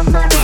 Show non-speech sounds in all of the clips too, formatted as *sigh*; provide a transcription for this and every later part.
Olá,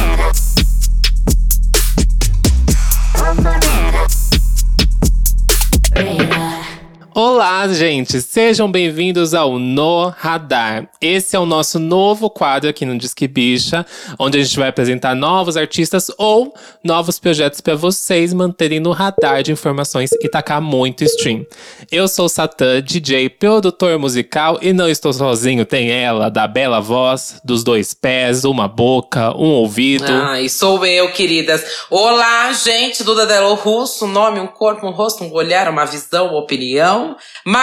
gente! Sejam bem-vindos ao No Radar. Esse é o nosso novo quadro aqui no Disque Bicha, onde a gente vai apresentar novos artistas ou novos projetos para vocês manterem no radar de informações e tacar muito stream. Eu sou Satã, DJ, produtor musical e não estou sozinho. Tem ela, da bela voz, dos dois pés, uma boca, um ouvido. Ah, e sou eu, queridas. Olá, gente, Duda Delo Russo, nome, um corpo, um rosto, um olhar, uma visão, uma opinião.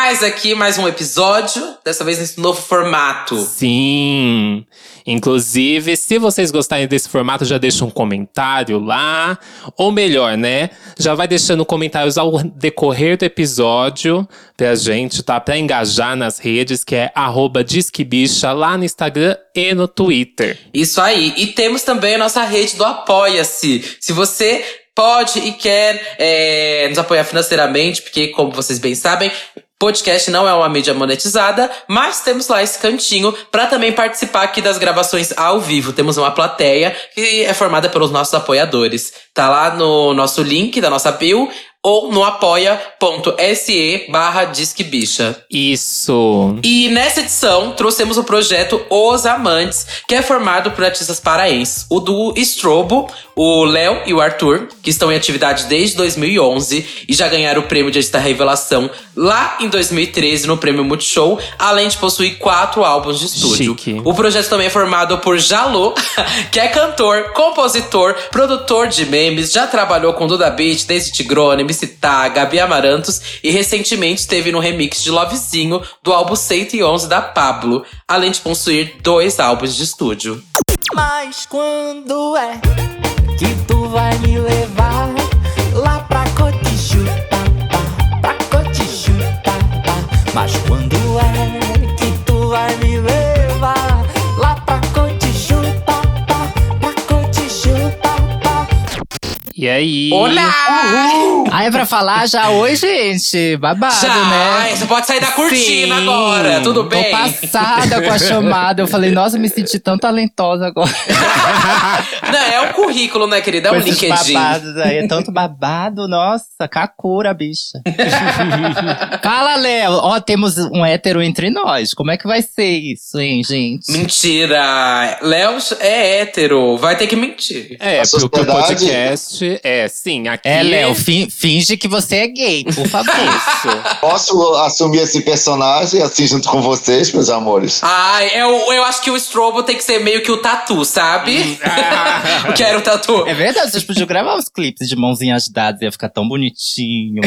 Mais aqui, mais um episódio, dessa vez nesse novo formato. Sim! Inclusive, se vocês gostarem desse formato, já deixa um comentário lá. Ou melhor, né? Já vai deixando comentários ao decorrer do episódio pra gente, tá? Pra engajar nas redes, que é arroba Disquebicha lá no Instagram e no Twitter. Isso aí. E temos também a nossa rede do Apoia-se. Se você pode e quer é, nos apoiar financeiramente, porque, como vocês bem sabem, podcast não é uma mídia monetizada, mas temos lá esse cantinho para também participar aqui das gravações ao vivo. Temos uma plateia que é formada pelos nossos apoiadores. Tá lá no nosso link da nossa bio ou no apoia.se barra Disque Bicha. Isso. E nessa edição, trouxemos o projeto Os Amantes, que é formado por artistas paraenses. O do Strobo, o Léo e o Arthur, que estão em atividade desde 2011 e já ganharam o prêmio de artista revelação lá em 2013 no Prêmio Multishow, além de possuir quatro álbuns de estúdio. Chique. O projeto também é formado por Jalô, *laughs* que é cantor, compositor, produtor de memes, já trabalhou com Duda Beat, Daisy Tigrone, MC Tá, Gabi Amarantos e recentemente esteve no remix de Lovezinho do álbum 111 da Pablo, além de possuir dois álbuns de estúdio. Mas quando é que tu vai me levar E aí? Olá! Ah, é pra falar já oi, gente. Babado, Já! né? Você pode sair da cortina Sim. agora, tudo bem? Tô passada com a chamada. Eu falei, nossa, me senti tão talentosa agora. *laughs* Não, é um currículo, né, querida? É um LinkedIn. babados aí. É tanto babado, nossa, Kakura, bicha. *laughs* Fala, Léo. Ó, temos um hétero entre nós. Como é que vai ser isso, hein, gente? Mentira! Léo é hétero, vai ter que mentir. É, porque o sociedade- é, sim, aqui. É, Léo, fin- finge que você é gay, por favor. *laughs* Posso assumir esse personagem assim junto com vocês, meus amores? Ai, eu, eu acho que o Strobo tem que ser meio que o tatu, sabe? *laughs* Ah. Quero o tatu. É verdade, vocês podiam gravar uns clipes de mãozinhas dadas, ia ficar tão bonitinho.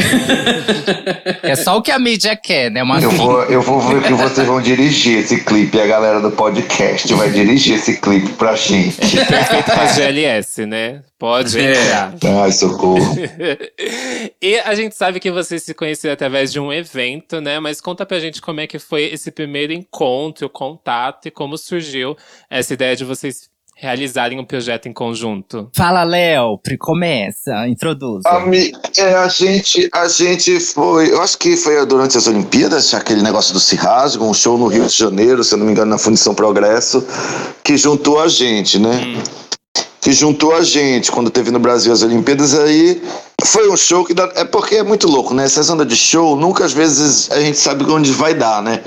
é só o que a mídia quer, né? Uma Eu vou, eu vou ver que vocês vão dirigir esse clipe. A galera do podcast vai dirigir esse clipe pra gente. Perfeito pra GLS, né? Pode É. entrar. Ai, socorro. *laughs* e a gente sabe que vocês se conheceram através de um evento, né? Mas conta pra gente como é que foi esse primeiro encontro, o contato e como surgiu essa ideia de vocês realizarem um projeto em conjunto. Fala, Léo, começa, introduza. Ami- é, a gente, a gente foi, eu acho que foi durante as Olimpíadas, aquele negócio do Se Rasga, um show no Rio de Janeiro, se eu não me engano, na Fundição Progresso, que juntou a gente, né? Que juntou a gente quando teve no Brasil as Olimpíadas, aí foi um show que dá, é porque é muito louco, né? Essas ondas de show, nunca às vezes a gente sabe onde vai dar, né?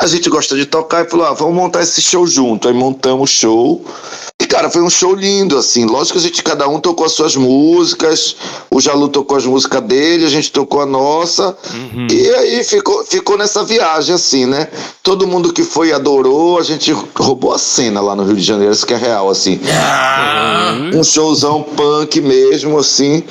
A gente gosta de tocar e falou, ah, vamos montar esse show junto. Aí montamos o show. Cara, foi um show lindo, assim. Lógico que a gente, cada um tocou as suas músicas. O Jalu tocou as músicas dele, a gente tocou a nossa. E aí ficou, ficou nessa viagem, assim, né? Todo mundo que foi adorou. A gente roubou a cena lá no Rio de Janeiro, isso que é real, assim. Um showzão punk mesmo, assim.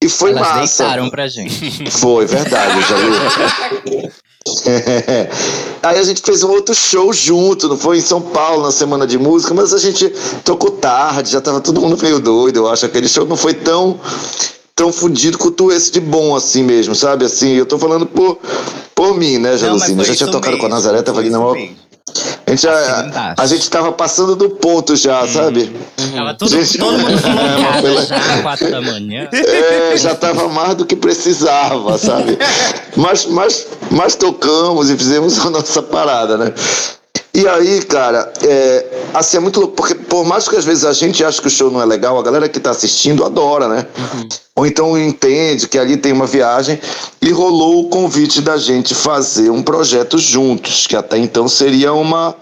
E foi Elas massa. deitaram pra gente. Foi, verdade, Jalu. *laughs* *laughs* Aí a gente fez um outro show junto, não foi em São Paulo, na semana de música, mas a gente tocou tarde, já tava todo mundo meio doido, eu acho. Aquele show não foi tão tão fudido quanto esse de bom assim mesmo, sabe? Assim, eu tô falando por, por mim, né, Não, foi Eu já tinha tocado com a mesmo, Nazaré, tava foi A gente, Assim, já, embaixo. a gente tava passando do ponto já, sabe? Tava tudo, Gente, todo mundo *laughs* é, pela- já, quatro da manhã. É, já tava mais do que precisava, sabe? *laughs* Mas, mas, mas tocamos e fizemos a nossa parada, né? E aí, cara, é, assim, é muito louco, porque por mais que às vezes a gente ache que o show não é legal, a galera que tá assistindo adora, né? Ou então entende que ali tem uma viagem e rolou o convite da gente fazer um projeto juntos, que até então seria uma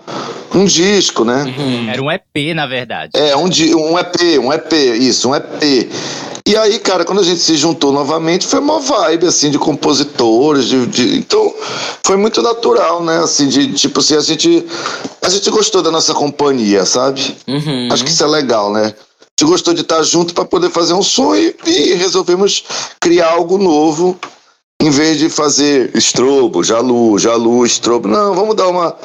um disco, né? Era um EP, na verdade. É, um, um EP, um EP, isso, um EP. E aí, cara, quando a gente se juntou novamente, foi uma vibe, assim, de compositores, de, de- então, foi muito natural, né, assim, de, tipo assim, a gente, a gente gostou da nossa companhia, sabe? Uhum. Acho que isso é legal, né? A gente gostou de estar junto para poder fazer um som e, e resolvemos criar algo novo, em vez de fazer estrobo, jalu, jalu, estrobo. Não, vamos dar uma,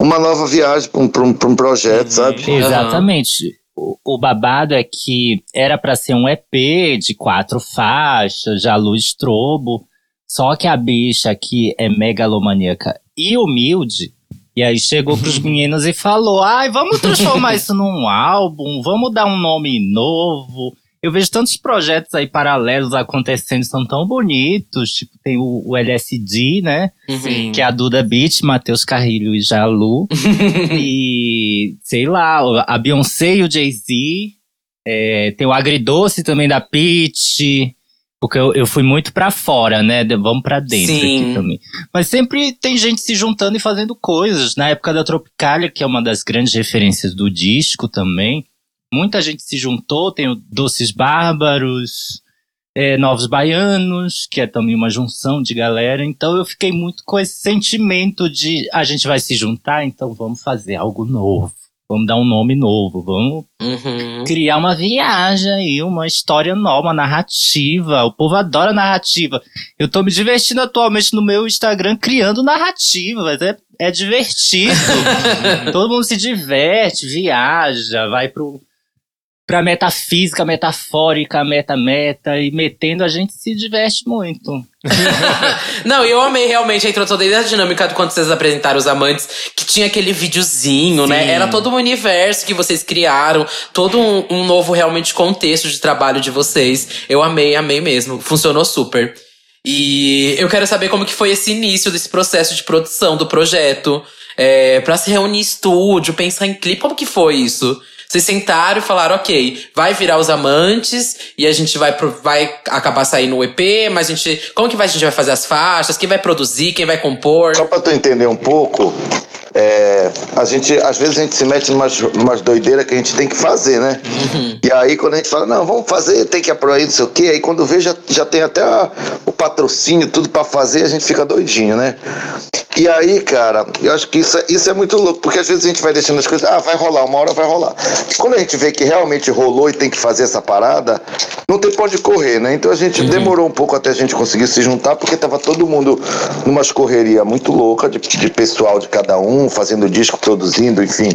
uma nova viagem para um, pra um, pra um projeto, sabe? Exatamente. O, o babado é que era pra ser um EP de quatro faixas, já luz strobo. Só que a bicha aqui é megalomaníaca e humilde. E aí chegou pros *laughs* meninos e falou: ai, vamos transformar isso num álbum, vamos dar um nome novo. Eu vejo tantos projetos aí paralelos acontecendo, são tão bonitos. Tipo, tem o, o LSD, né? Uhum. Que é a Duda Beat, Matheus Carrilho e Jalu. *laughs* e, sei lá, a Beyoncé e o Jay-Z. É, tem o Agridoce também da Peach. Porque eu, eu fui muito pra fora, né? De- Vamos pra dentro Sim. aqui também. Mas sempre tem gente se juntando e fazendo coisas. Na época da Tropicália, que é uma das grandes referências do disco também, muita gente se juntou. Tem o Doces Bárbaros, é, Novos Baianos, que é também uma junção de galera. Então eu fiquei muito com esse sentimento de a gente vai se juntar, então vamos fazer algo novo. Vamos dar um nome novo, vamos Uhum. criar uma viagem aí, uma história nova, uma narrativa. O povo adora narrativa. Eu tô me divertindo atualmente no meu Instagram criando narrativas. É, é divertido. *laughs* Todo mundo se diverte, viaja, vai pro, pra metafísica, metafórica, meta-meta. E metendo a gente se diverte muito. *laughs* Não, eu amei realmente a introdução desde a dinâmica de quando vocês apresentaram os amantes, que tinha aquele videozinho, né? Sim. Era todo um universo que vocês criaram, todo um, um novo realmente contexto de trabalho de vocês. Eu amei, amei mesmo. Funcionou super. E eu quero saber como que foi esse início desse processo de produção do projeto. É, pra se reunir em estúdio, pensar em clipe, como que foi isso? Vocês sentaram e falaram, ok, vai virar os amantes e a gente vai, vai acabar saindo o EP, mas a gente. Como que vai, a gente vai fazer as faixas? Quem vai produzir? Quem vai compor? Só pra tu entender um pouco, é, a gente, às vezes a gente se mete numas, numas doideiras que a gente tem que fazer, né? E aí quando a gente fala, não, vamos fazer, tem que aprovar não sei o quê, aí quando vê já, já tem até a- o patrocínio, tudo pra fazer, a gente fica doidinho, né? E aí, cara, eu acho que isso, é- isso é muito louco, porque às vezes a gente vai deixando as coisas, ah, vai rolar, uma hora vai rolar. Quando a gente vê que realmente rolou e tem que fazer essa parada, não tem pra onde correr, né? Então a gente demorou um pouco até a gente conseguir se juntar, porque tava todo mundo numa correria muito louca de, de pessoal de cada um, fazendo disco, produzindo, enfim.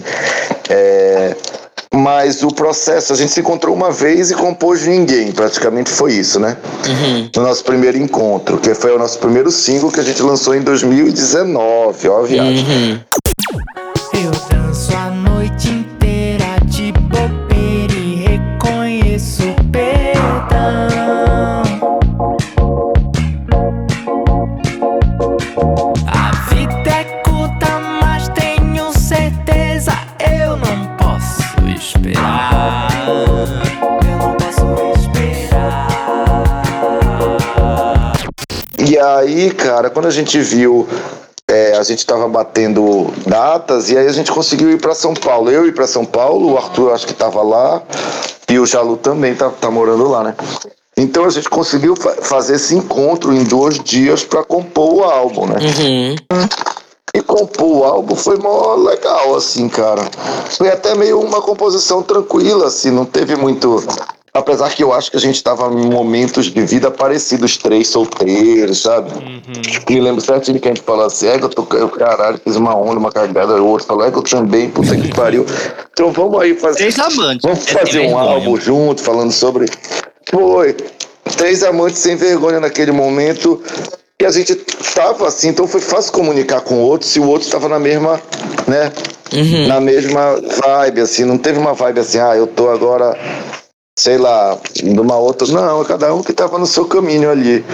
É, Mas o processo, a gente se encontrou uma vez e compôs ninguém, praticamente foi isso, né? No nosso primeiro encontro, que foi o nosso primeiro single que a gente lançou em 2019, ó a viagem. Eu danço a a gente viu, é, a gente tava batendo datas e aí a gente conseguiu ir pra São Paulo. Eu ir pra São Paulo, o Arthur acho que tava lá e o Jalu também tá, tá morando lá, né? Então a gente conseguiu fa- fazer esse encontro em dois dias pra compor o álbum, né? Uhum. E compor o álbum foi mó legal, assim, cara. Foi até meio uma composição tranquila, assim, não teve muito. Apesar que eu acho que a gente tava em momentos de vida parecidos, três solteiros, sabe? E lembro certinho que a gente falou assim, é que eu tô, eu, caralho, fiz uma onda, uma cagada, o outro falou, é que eu também, puta que pariu. Então vamos aí fazer. Três amantes. Vamos É, fazer um vergonha. álbum junto, falando sobre. Foi. Três amantes sem vergonha naquele momento. E a gente tava assim, então foi fácil comunicar com o outro se o outro estava na mesma, né? Na mesma vibe, assim. Não teve uma vibe assim, ah, eu tô agora, sei lá, numa outra. Não, cada um que tava no seu caminho ali.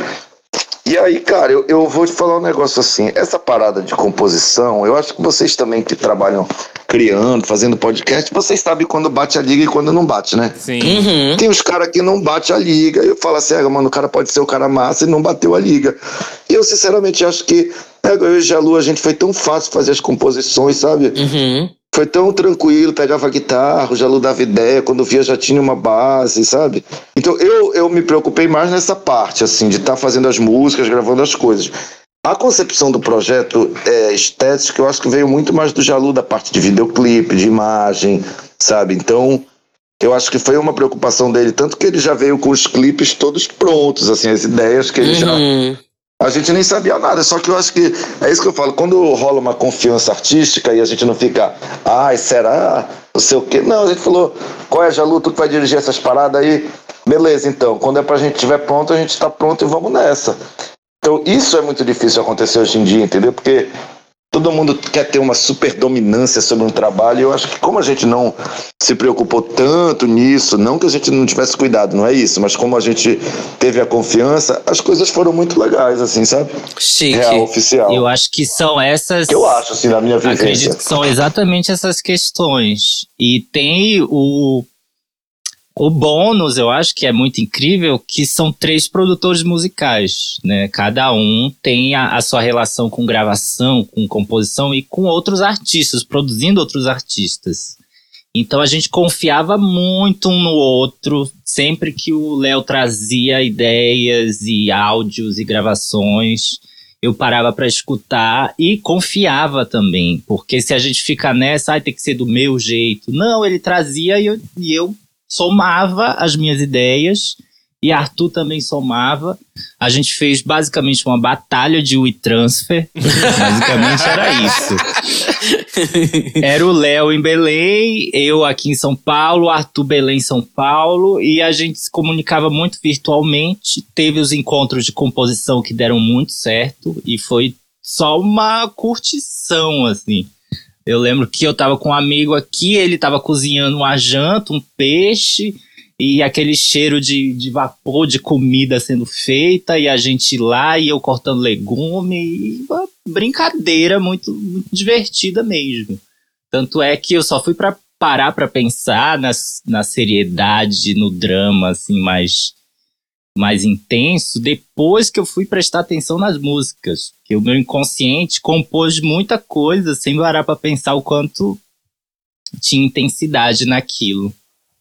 E aí, cara, eu, eu vou te falar um negócio assim. Essa parada de composição, eu acho que vocês também que trabalham criando, fazendo podcast, vocês sabem quando bate a liga e quando não bate, né? Sim. Uhum. Tem os caras que não bate a liga, e eu falo assim, ah, mano, o cara pode ser o cara massa e não bateu a liga. E eu, sinceramente, acho que eu e o Jalu, a gente foi tão fácil fazer as composições, sabe? Uhum. Foi tão tranquilo, pegava guitarra, o Jalu dava ideia, quando via já tinha uma base, sabe? Então eu, eu me preocupei mais nessa parte, assim, de estar fazendo as músicas, gravando as coisas. A concepção do projeto é, estético, eu acho que veio muito mais do Jalu, da parte de videoclipe, de imagem, sabe? Então, eu acho que foi uma preocupação dele, tanto que ele já veio com os clipes todos prontos, assim, as ideias que ele já Uhum. A gente nem sabia nada, só que eu acho que é isso que eu falo, quando rola uma confiança artística e a gente não fica, ai, será? Não sei o quê. Não, a gente falou, qual é, Jalu, tu que vai dirigir essas paradas aí? Beleza, então, quando é pra gente estiver pronto, a gente tá pronto e vamos nessa. Então, isso é muito difícil acontecer hoje em dia, entendeu? Porque todo mundo quer ter uma super dominância sobre um trabalho, eu acho que como a gente não se preocupou tanto nisso, não que a gente não tivesse cuidado, não é isso, mas como a gente teve a confiança, as coisas foram muito legais, assim, sabe? Chique. Real, oficial. Eu acho que são essas. Eu acho, assim, na minha vivência. Acredito que são exatamente essas questões. E tem o, o bônus, eu acho que é muito incrível, que são três produtores musicais, né? Cada um tem a, a sua relação com gravação, com composição e com outros artistas, produzindo outros artistas. Então a gente confiava muito um no outro, sempre que o Léo trazia ideias e áudios e gravações eu parava para escutar e confiava também, porque se a gente fica nessa, ah, tem que ser do meu jeito. Não, ele trazia e eu, e eu somava as minhas ideias e Arthur também somava. A gente fez basicamente uma batalha de WeTransfer. *laughs* basicamente era isso. *laughs* Era o Léo em Belém, eu aqui em São Paulo, Arthur Belém em São Paulo, e a gente se comunicava muito virtualmente. Teve os encontros de composição que deram muito certo, e foi só uma curtição, assim. Eu lembro que eu tava com um amigo aqui, ele tava cozinhando uma janta, um peixe, e aquele cheiro de, de vapor de comida sendo feita, e a gente lá, e eu cortando legume, e uma brincadeira muito, muito divertida mesmo. Tanto é que eu só fui para parar para pensar na, na seriedade, no drama, assim, mais, mais intenso, depois que eu fui prestar atenção nas músicas. Que o meu inconsciente compôs muita coisa sem parar para pensar o quanto tinha intensidade naquilo.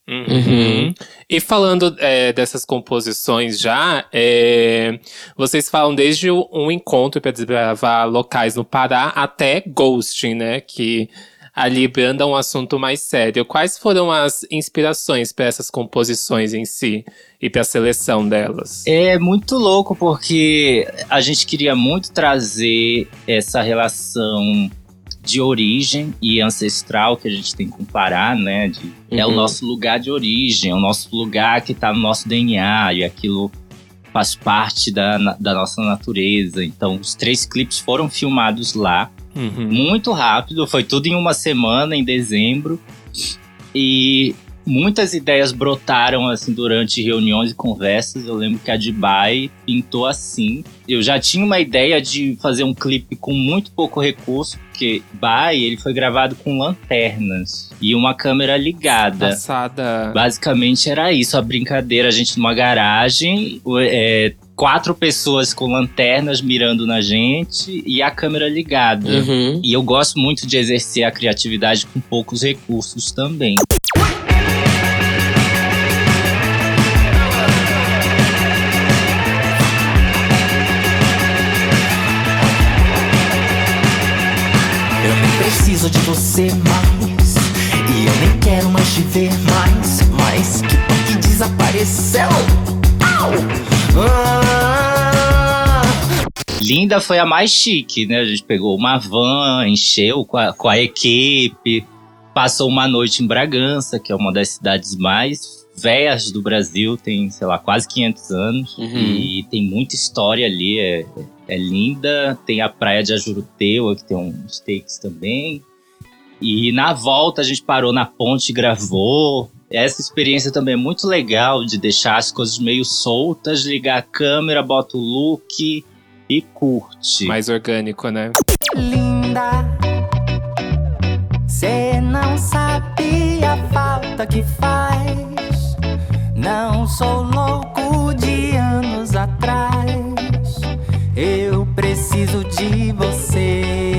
Uhum. E falando é, dessas composições já, é, vocês falam desde um encontro para desbravar locais no Pará até ghosting, né? Que ali branda um assunto mais sério. Quais foram as inspirações para essas composições em si e para a seleção delas? É muito louco porque a gente queria muito trazer essa relação de origem e ancestral que a gente tem com o Pará, né? De- É o Uhum. nosso lugar de origem, é o nosso lugar que tá no nosso DNA e aquilo faz parte da, da nossa natureza. Então, os três clipes foram filmados lá Uhum. muito rápido, foi tudo em uma semana, em dezembro. E muitas ideias brotaram assim durante reuniões e conversas. Eu lembro que a Dubai pintou assim. Eu já tinha uma ideia de fazer um clipe com muito pouco recurso, porque Bai ele foi gravado com lanternas e uma câmera ligada. Passada. Basicamente era isso, a brincadeira, a gente numa garagem, é, quatro pessoas com lanternas mirando na gente e a câmera ligada. Uhum. E eu gosto muito de exercer a criatividade com poucos recursos também. Eu nem preciso de você mais. E eu nem quero mais te ver mais. Mas que bom que desapareceu. Au! Ah! Linda foi a mais chique, né? A gente pegou uma van, encheu com a, com a equipe, passou uma noite em Bragança, que é uma das cidades mais velhas do Brasil, tem, sei lá, quase 500 anos. Uhum. E tem muita história ali, é, é linda. Tem a praia de Ajuruteua, que tem uns takes também. E na volta a gente parou na ponte e gravou. Essa experiência também é muito legal de deixar as coisas meio soltas, ligar a câmera, bota o look e curte. Mais orgânico, né? Linda, você não sabe a falta que faz. Não sou louco de anos atrás. Eu preciso de você.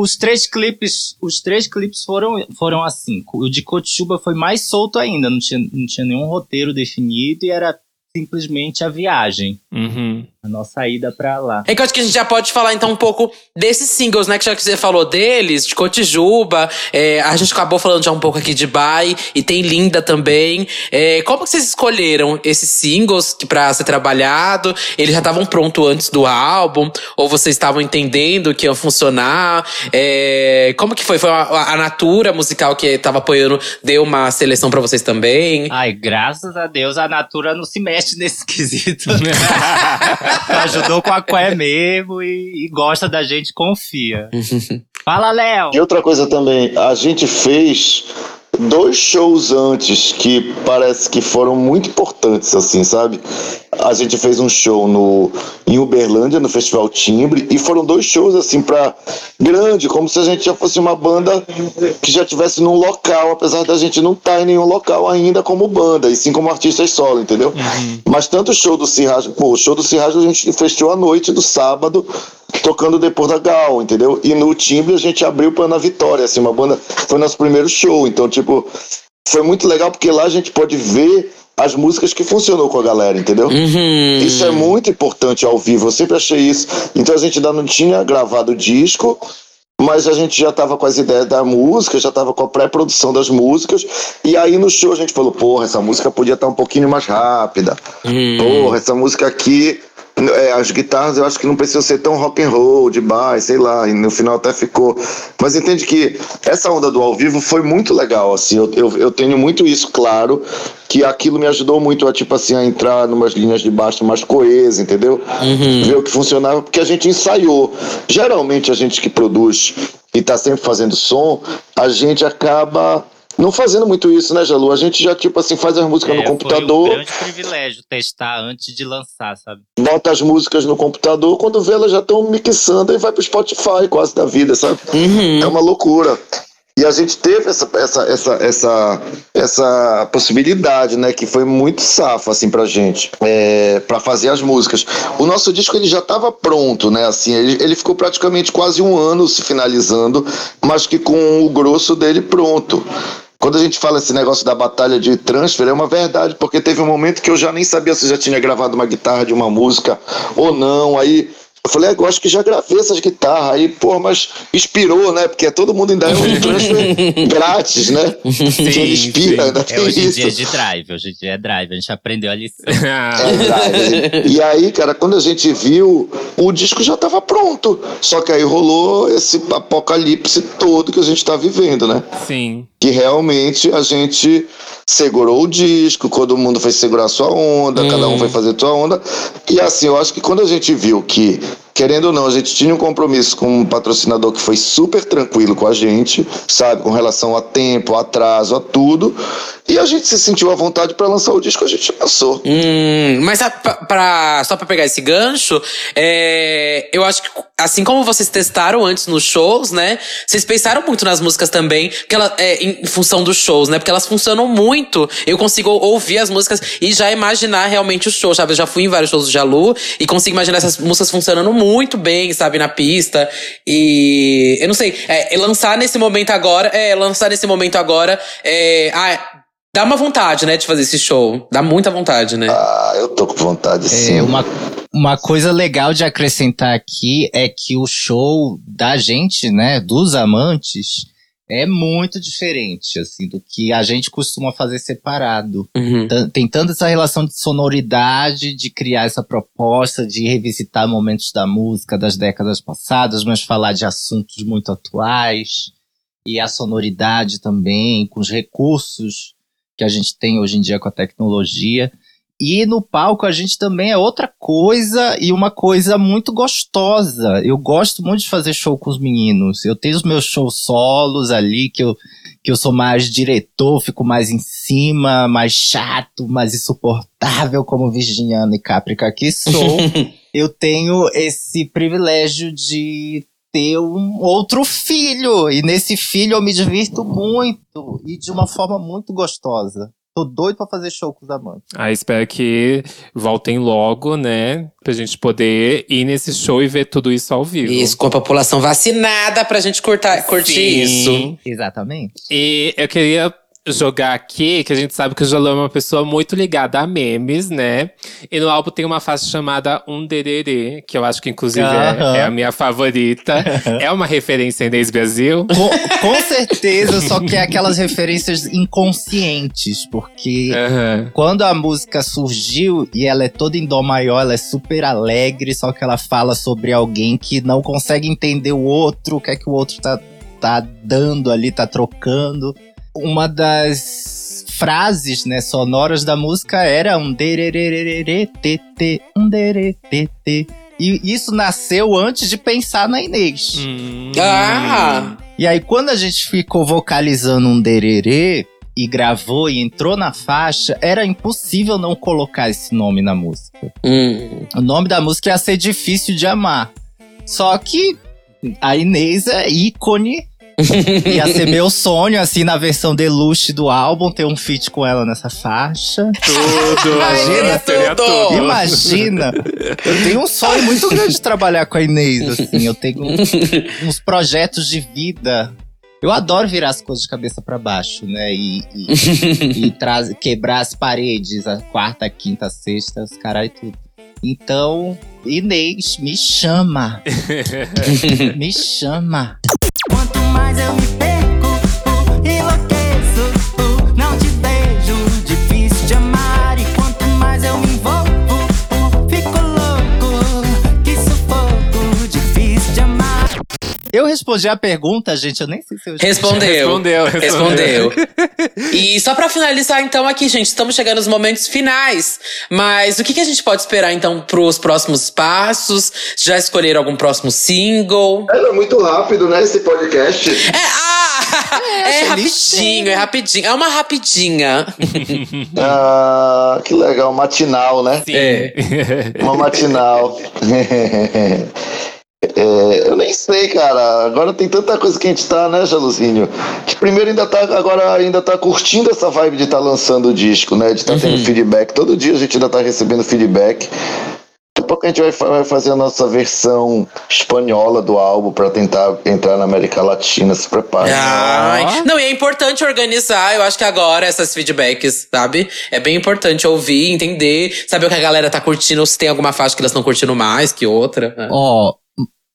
Os três clipes, os três clipes foram, foram assim. O de Cotichuba foi mais solto ainda, não tinha, não tinha nenhum roteiro definido e era simplesmente a viagem, Uhum. A nossa ida pra lá. É que eu acho que a gente já pode falar então um pouco desses singles, né? Que já que você falou deles, de Cotijuba, é, a gente acabou falando já um pouco aqui de Bai, e tem Linda também. É, como que vocês escolheram esses singles pra ser trabalhado? Eles já estavam prontos antes do álbum? Ou vocês estavam entendendo que ia funcionar? É, como que foi? Foi a, a Natura musical que tava apoiando, deu uma seleção pra vocês também? Ai, graças a Deus a Natura não se mexe nesse *laughs* quesito. *laughs* Ajudou com a Qué mesmo e, e gosta da gente, confia. *laughs* Fala, Léo! E outra coisa também, a gente fez dois shows antes que parece que foram muito importantes, assim, sabe? A gente fez um show no, em Uberlândia, no Festival Timbre, e foram dois shows, assim, pra grande, como se a gente já fosse uma banda que já tivesse num local, apesar da gente não estar em nenhum local ainda como banda, e sim como artistas solo, entendeu? Mas tanto o show do Cirrasgo, pô, o show do Cirrasgo a gente fechou à noite do sábado, tocando depois da Gal, entendeu? E no timbre a gente abriu para Ana Vitória, assim, uma banda, foi nosso primeiro show, então, tipo, foi muito legal porque lá a gente pode ver as músicas que funcionou com a galera, entendeu? Uhum. Isso é muito importante ao vivo, eu sempre achei isso. Então a gente ainda não tinha gravado o disco, mas a gente já tava com as ideias da música, já tava com a pré-produção das músicas, e aí no show a gente falou, porra, essa música podia estar um pouquinho mais rápida. Porra, essa música aqui, as guitarras eu acho que não precisam ser tão rock and roll, de baixo, sei lá, e no final até ficou. Mas entende que essa onda do ao vivo foi muito legal, assim, eu, eu, eu tenho muito isso claro, que aquilo me ajudou muito a, tipo assim, a entrar numas linhas de baixo mais coesas, entendeu? Ver o que funcionava, porque a gente ensaiou. Geralmente a gente que produz e tá sempre fazendo som, a gente acaba não fazendo muito isso, né, Jalu? A gente já, tipo assim, faz as músicas no É, Foi computador, um grande privilégio testar antes de lançar, sabe? bota as músicas no computador, quando vê elas já estão mixando e vai pro Spotify quase da vida, sabe? É uma loucura. E a gente teve essa, essa, essa, essa, essa possibilidade, né? Que foi muito safa, assim, pra gente. É, para fazer as músicas. O nosso disco, ele já estava pronto, né? Assim, ele, ele ficou praticamente quase um ano se finalizando, mas que com o grosso dele pronto. Quando a gente fala esse negócio da batalha de transfer, é uma verdade, porque teve um momento que eu já nem sabia se já tinha gravado uma guitarra de uma música ou não. Aí eu falei, eu acho que já gravei essas guitarras. Aí, pô, mas inspirou, né? Porque todo mundo ainda é um *laughs* transfer grátis, né? ele inspira, sim. ainda É, tem hoje em dia é de drive, hoje em dia é drive, a gente aprendeu a lição. *laughs* É. E aí, cara, quando a gente viu, o disco já estava pronto. Só que aí rolou esse apocalipse todo que a gente está vivendo, né? Sim. Que realmente a gente segurou o disco, todo mundo foi segurar sua onda, cada um foi fazer sua onda. E assim, eu acho que quando a gente viu que, querendo ou não, a gente tinha um compromisso com um patrocinador que foi super tranquilo com a gente, sabe, com relação a tempo, a atraso, a tudo. E a gente se sentiu à vontade para lançar o disco, a gente lançou. Hum, mas a- pra, só pra pegar esse gancho, é, eu acho que assim como vocês testaram antes nos shows, né? Vocês pensaram muito nas músicas também, porque ela, é, em função dos shows, né? Porque elas funcionam muito. Eu consigo ouvir as músicas e já imaginar realmente o show, sabe? Eu já fui em vários shows do Jalu e consigo imaginar essas músicas funcionando muito bem, sabe? Na pista. E eu não sei, é, lançar nesse momento agora, é, lançar nesse momento agora, é, ah, dá uma vontade, né? De fazer esse show. Dá muita vontade, né? Ah, eu tô com vontade sim. É, uma, uma coisa legal de acrescentar aqui é que o show da gente, né, dos amantes, é muito diferente, assim, do que a gente costuma fazer separado. Uhum. Tem tanto essa relação de sonoridade, de criar essa proposta, de revisitar momentos da música das décadas passadas, mas falar de assuntos muito atuais. E a sonoridade também, com os recursos que a gente tem hoje em dia com a tecnologia. E no palco a gente também é outra coisa e uma coisa muito gostosa. Eu gosto muito de fazer show com os meninos. Eu tenho os meus shows solos ali, que eu, que eu sou mais diretor, fico mais em cima, mais chato, mais insuportável, como Virginiana e Caprica que sou. *laughs* eu tenho esse privilégio de ter um outro filho. E nesse filho eu me divirto muito. E de uma forma muito gostosa. Tô doido pra fazer show com os amantes. Ah, espero que voltem logo, né? Pra gente poder ir nesse show e ver tudo isso ao vivo. Isso, com a população vacinada pra gente curtar, curtir Sim. isso. Exatamente. E eu queria jogar aqui, que a gente sabe que o Jalô é uma pessoa muito ligada a memes, né? E no álbum tem uma faixa chamada Um Dererê, que eu acho que inclusive é- Aham. é, a minha favorita. *laughs* é uma referência a Inês Brasil. Com, com certeza, só que é aquelas referências inconscientes, porque Aham. quando a música surgiu e ela é toda em dó maior, ela é super alegre, só que ela fala sobre alguém que não consegue entender o outro, o que é que o outro tá, tá dando ali, tá trocando. Uma das frases, né, sonoras da música era um dererê tê um derê E isso nasceu antes de pensar na Inês. Hum. Ah! E aí, quando a gente ficou vocalizando um dererê e gravou e entrou na faixa, era impossível não colocar esse nome na música. Hum. O nome da música ia ser Difícil de Amar. Só que a Inês é ícone. *laughs* ia ser meu sonho, assim, na versão deluxe do álbum, ter um feat com ela nessa faixa. Tudo, Imagina seria tudo. Imagina! Eu tenho um sonho muito grande de trabalhar com a Inês, assim. Eu tenho uns projetos de vida. Eu adoro virar as coisas de cabeça pra baixo, né? E, e, e traz- quebrar as paredes, a quarta, a quinta, a sexta, os caralho e tudo. Então, Inês, me chama. *laughs* me chama. Quanto mais eu me perco, Eu respondi a pergunta, gente, eu nem sei se eu Respondeu. Respondeu, Respondeu. *laughs* E só pra finalizar, então, aqui, gente, estamos chegando nos momentos finais. Mas o que, que a gente pode esperar, então, pros próximos passos? Já escolheram algum próximo single? É muito rápido, né, esse podcast. É, ah! É, achei rapidinho, é rapidinho. É uma rapidinha. *laughs* Ah, que legal, matinal, né? Sim. É. Uma matinal. *laughs* É, eu nem sei, cara. Agora tem tanta coisa que a gente tá, né, Jaluzinho? Que primeiro ainda tá, agora ainda tá curtindo essa vibe de estar lançando o disco, né? De estar tendo feedback. Todo dia a gente ainda tá recebendo feedback. Daqui a pouco a gente vai, vai fazer a nossa versão espanhola do álbum pra tentar entrar na América Latina. Se prepare. Ai. Não, e é importante organizar, eu acho que agora, essas feedbacks, sabe? É bem importante ouvir, entender, saber o que a galera tá curtindo, ou se tem alguma faixa que elas estão curtindo mais que outra. É. Ó,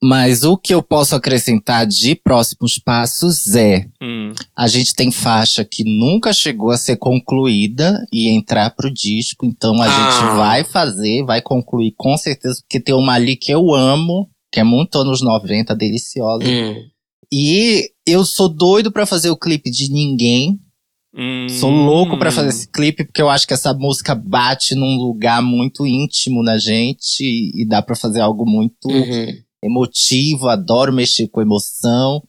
mas o que eu posso acrescentar de próximos passos é Hum. A gente tem faixa que nunca chegou a ser concluída e entrar pro disco, então a Ah. gente vai fazer, vai concluir com certeza, porque tem uma ali que eu amo, que é muito anos 90, deliciosa. Hum. E eu sou doido pra fazer o clipe de Ninguém. Hum. Sou louco pra fazer esse clipe, porque eu acho que essa música bate num lugar muito íntimo na gente e, e dá pra fazer algo muito Uhum. Emotivo, adoro mexer com emoção.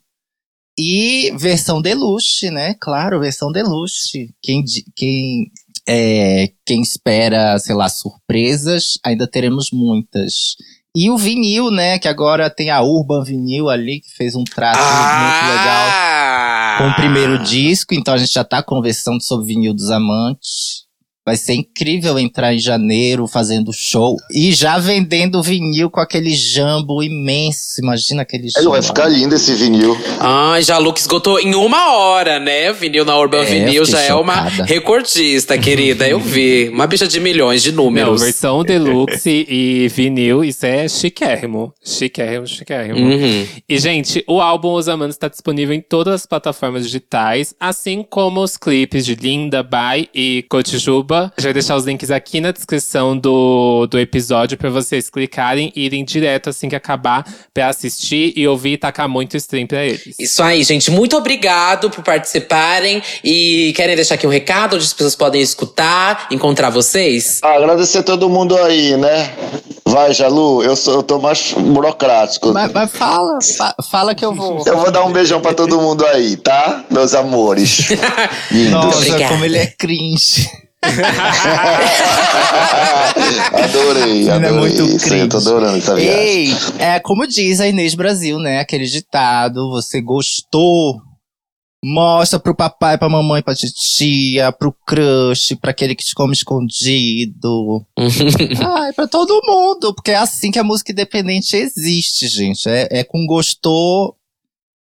E versão deluxe, né? Claro, versão deluxe. Quem, quem, é, quem espera, sei lá, surpresas, ainda teremos muitas. E o vinil, né? Que agora tem a Urban Vinil ali, que fez um traço muito legal Ah! com o primeiro disco. Então a gente já tá conversando sobre vinil dos amantes. Vai ser incrível entrar em janeiro fazendo show e já vendendo vinil com aquele jambo imenso. Imagina aquele jambo. vai ficar lindo esse vinil. Ai, já Luke esgotou em uma hora, né? Vinil na Urban É, Vinil já fiquei é uma chocada. recordista, querida. Eu vi. Uma bicha de milhões de Não, números. versão deluxe *laughs* e vinil, isso é chiquérrimo. Chiquérrimo, chiquérrimo. Uhum. E, gente, o álbum Os Amantes está disponível em todas as plataformas digitais, assim como os clipes de Linda, Bai e Cotijuba. A gente vai deixar os links aqui na descrição do, do episódio para vocês clicarem e irem direto assim que acabar para assistir e ouvir e tacar muito stream pra eles. Isso aí, gente. Muito obrigado por participarem. E querem deixar aqui um recado onde as pessoas podem escutar, encontrar vocês? Agradecer a todo mundo aí, né? Vai, Jalu, eu, sou, eu tô mais burocrático. Mas, mas fala, fa- fala que eu vou. *laughs* Eu vou dar um beijão pra todo mundo aí, tá? Meus amores. *laughs* Nossa, Obrigada. como ele é cringe. *laughs* adorei, é adorei. muito Isso eu tô adorando essa viagem. Ei, é como diz a Inês Brasil, né? Aquele ditado, você gostou, mostra pro papai, pra mamãe, pra titia, pro crush, pra aquele que te come escondido. *laughs* Ai, pra todo mundo, porque é assim que a música independente existe, gente. É, é com gostou,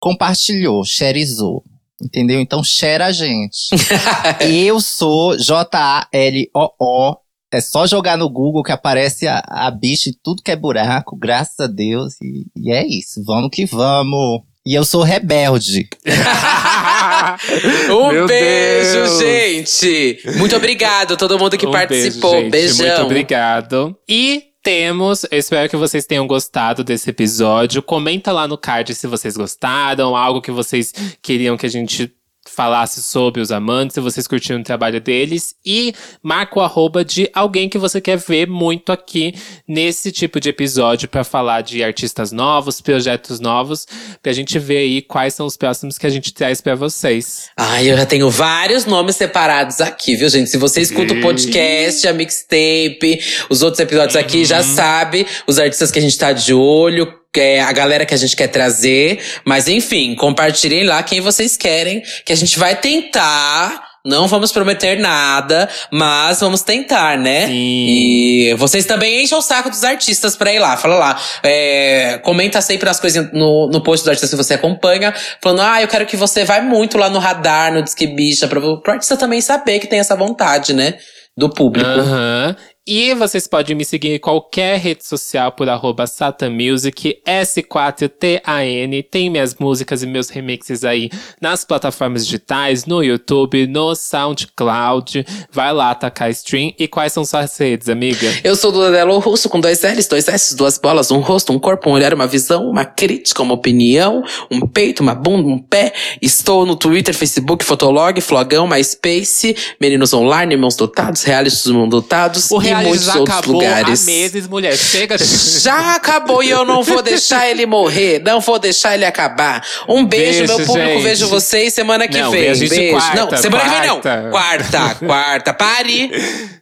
compartilhou, shareizou. Entendeu? Então, share a gente. *laughs* Eu sou J-A-L-O-O. É só jogar no Google que aparece a, a bicha e tudo que é buraco, graças a Deus. E, e é isso, vamos que vamos. E eu sou rebelde. *laughs* Um Meu beijo, Deus. gente! Muito obrigado a todo mundo que Um participou. beijo, gente. Beijão. Muito obrigado. E temos, eu espero que vocês tenham gostado desse episódio. Comenta lá no card se vocês gostaram, algo que vocês queriam que a gente falasse sobre os amantes, se vocês curtiram o trabalho deles. E marca o arroba de alguém que você quer ver muito aqui nesse tipo de episódio pra falar de artistas novos, projetos novos, pra gente ver aí quais são os próximos que a gente traz pra vocês. Ai, eu já tenho vários nomes separados aqui, viu, gente? Se você escuta o podcast, a mixtape, os outros episódios aqui, já sabe os artistas que a gente tá de olho, que é a galera que a gente quer trazer. Mas enfim, compartilhem lá quem vocês querem, que a gente vai tentar. Não vamos prometer nada, mas vamos tentar, né? Sim. E vocês também enchem o saco dos artistas pra ir lá. Fala lá. É, comenta sempre as coisas no, no post do artista que você acompanha. Falando, ah, eu quero que você vá muito lá no radar, no Disque Bicha, pra, pro artista também saber que tem essa vontade, né? Do público. Aham. E vocês podem me seguir em qualquer rede social por arroba satamusic, S4TAN. Tem minhas músicas e meus remixes aí nas plataformas digitais, no YouTube, no SoundCloud. Vai lá atacar stream. E quais são suas redes, amiga? Eu sou do Delo Russo com dois L's, dois S, duas bolas, um rosto, um corpo, um olhar, uma visão, uma crítica, uma opinião, um peito, uma bunda, um pé. Estou no Twitter, Facebook, Fotolog, Flogão, MySpace, Meninos Online, Irmãos Dotados, Realities Mundo Dotados O muitos já outros acabou lugares. há meses, mulher. Chega. *laughs* Já acabou e eu não vou deixar ele morrer. Não vou deixar ele acabar. Um beijo, Beijo, meu público. gente. Vejo vocês semana que Não, vem. gente beijo. quarta, não, semana que vem não. quarta. Quarta, *laughs* quarta. Pare.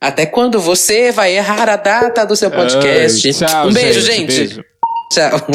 Até quando você vai errar a data do seu podcast? Ai, tchau, um beijo, gente. Beijo. Tchau.